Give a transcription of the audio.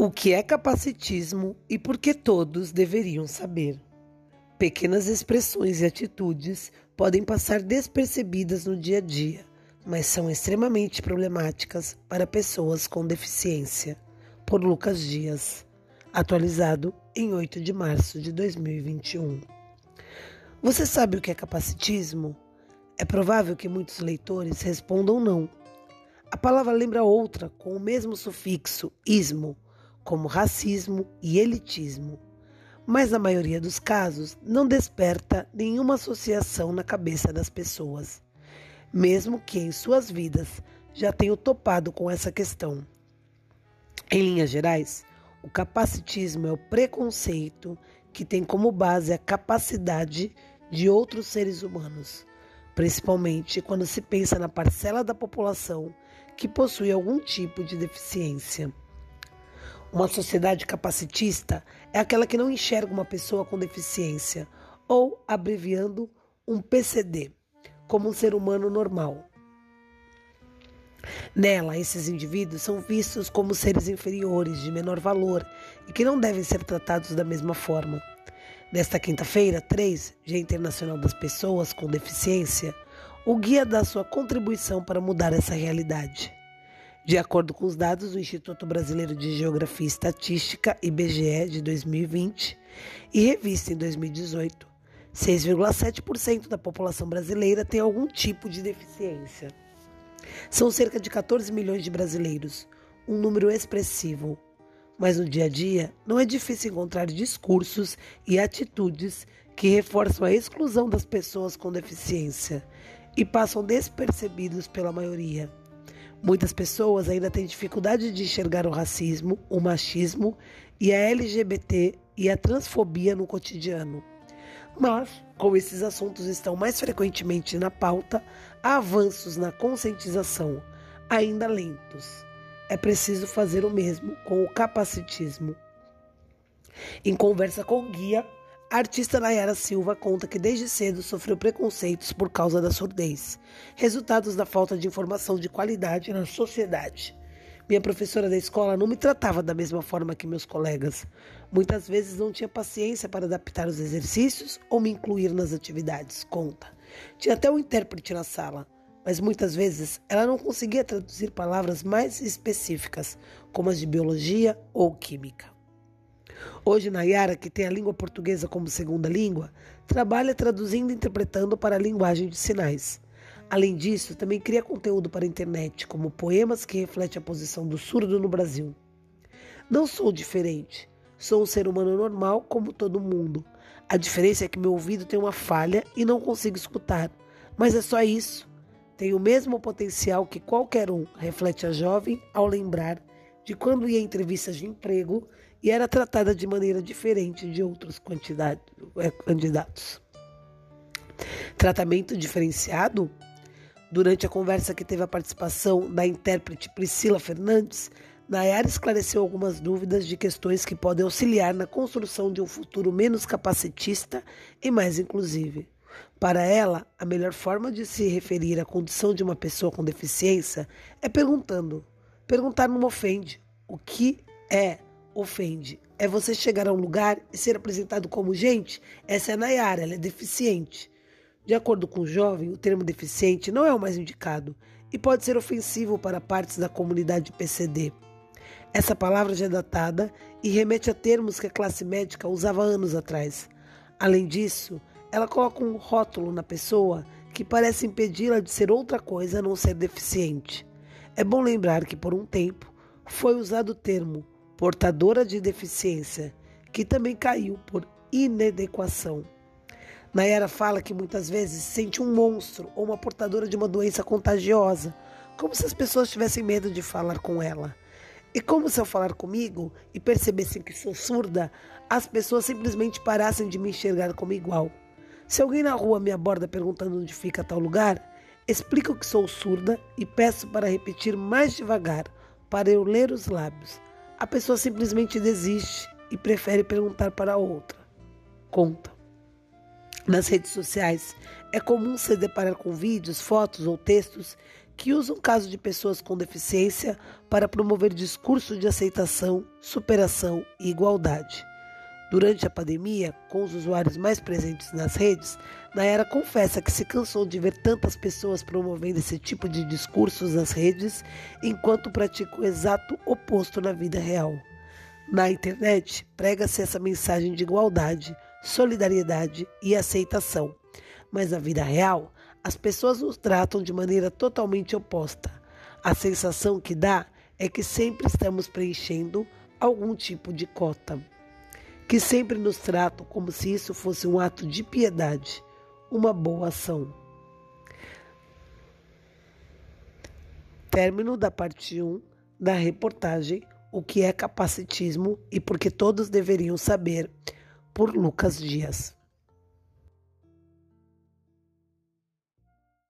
O que é capacitismo e por que todos deveriam saber? Pequenas expressões e atitudes podem passar despercebidas no dia a dia, mas são extremamente problemáticas para pessoas com deficiência. Por Lucas Dias, atualizado em 8 de março de 2021. Você sabe o que é capacitismo? É provável que muitos leitores respondam não. A palavra lembra outra com o mesmo sufixo ismo como racismo e elitismo, mas na maioria dos casos não desperta nenhuma associação na cabeça das pessoas, mesmo que em suas vidas já tenham topado com essa questão. Em linhas gerais, o capacitismo é o preconceito que tem como base a capacidade de outros seres humanos, principalmente quando se pensa na parcela da população que possui algum tipo de deficiência. Uma sociedade capacitista é aquela que não enxerga uma pessoa com deficiência, ou, abreviando, um PCD, como um ser humano normal. Nela, esses indivíduos são vistos como seres inferiores, de menor valor e que não devem ser tratados da mesma forma. Nesta quinta-feira, 3, Dia Internacional das Pessoas com Deficiência, o guia dá sua contribuição para mudar essa realidade. De acordo com os dados do Instituto Brasileiro de Geografia e Estatística, IBGE, de 2020, e revista em 2018, 6,7% da população brasileira tem algum tipo de deficiência. São cerca de 14 milhões de brasileiros, um número expressivo. Mas no dia a dia, não é difícil encontrar discursos e atitudes que reforçam a exclusão das pessoas com deficiência e passam despercebidos pela maioria. Muitas pessoas ainda têm dificuldade de enxergar o racismo, o machismo e a LGBT e a transfobia no cotidiano. Mas, como esses assuntos estão mais frequentemente na pauta, há avanços na conscientização, ainda lentos. É preciso fazer o mesmo com o capacitismo. Em conversa com o guia, a artista Nayara Silva conta que desde cedo sofreu preconceitos por causa da surdez, resultados da falta de informação de qualidade na sociedade. Minha professora da escola não me tratava da mesma forma que meus colegas. Muitas vezes não tinha paciência para adaptar os exercícios ou me incluir nas atividades, conta. Tinha até um intérprete na sala, mas muitas vezes ela não conseguia traduzir palavras mais específicas, como as de biologia ou química. Hoje, Nayara, que tem a língua portuguesa como segunda língua, trabalha traduzindo e interpretando para a linguagem de sinais. Além disso, também cria conteúdo para a internet, como poemas que refletem a posição do surdo no Brasil. Não sou diferente. Sou um ser humano normal como todo mundo. A diferença é que meu ouvido tem uma falha e não consigo escutar. Mas é só isso. Tenho o mesmo potencial que qualquer um, reflete a jovem ao lembrar de quando ia em entrevistas de emprego e era tratada de maneira diferente de outros é, candidatos. Tratamento diferenciado? Durante a conversa que teve a participação da intérprete Priscila Fernandes, Nayara esclareceu algumas dúvidas de questões que podem auxiliar na construção de um futuro menos capacitista e mais inclusivo. Para ela, a melhor forma de se referir à condição de uma pessoa com deficiência é perguntando Perguntar não ofende. O que é ofende? É você chegar a um lugar e ser apresentado como gente? Essa é a Nayara, ela é deficiente. De acordo com o jovem, o termo deficiente não é o mais indicado e pode ser ofensivo para partes da comunidade PCD. Essa palavra já é datada e remete a termos que a classe médica usava anos atrás. Além disso, ela coloca um rótulo na pessoa que parece impedi-la de ser outra coisa a não ser deficiente. É bom lembrar que por um tempo foi usado o termo portadora de deficiência, que também caiu por inadequação. Nayara fala que muitas vezes sente um monstro ou uma portadora de uma doença contagiosa, como se as pessoas tivessem medo de falar com ela. E como se ao falar comigo e percebessem que sou surda, as pessoas simplesmente parassem de me enxergar como igual. Se alguém na rua me aborda perguntando onde fica tal lugar, Explico que sou surda e peço para repetir mais devagar, para eu ler os lábios. A pessoa simplesmente desiste e prefere perguntar para outra. Conta. Nas redes sociais, é comum se deparar com vídeos, fotos ou textos que usam casos de pessoas com deficiência para promover discurso de aceitação, superação e igualdade. Durante a pandemia, com os usuários mais presentes nas redes, Nayara confessa que se cansou de ver tantas pessoas promovendo esse tipo de discursos nas redes, enquanto pratica o exato oposto na vida real. Na internet, prega-se essa mensagem de igualdade, solidariedade e aceitação. Mas na vida real, as pessoas nos tratam de maneira totalmente oposta. A sensação que dá é que sempre estamos preenchendo algum tipo de cota. Que sempre nos tratam como se isso fosse um ato de piedade, uma boa ação. Término da parte 1 da reportagem O que é capacitismo e por que todos deveriam saber, por Lucas Dias.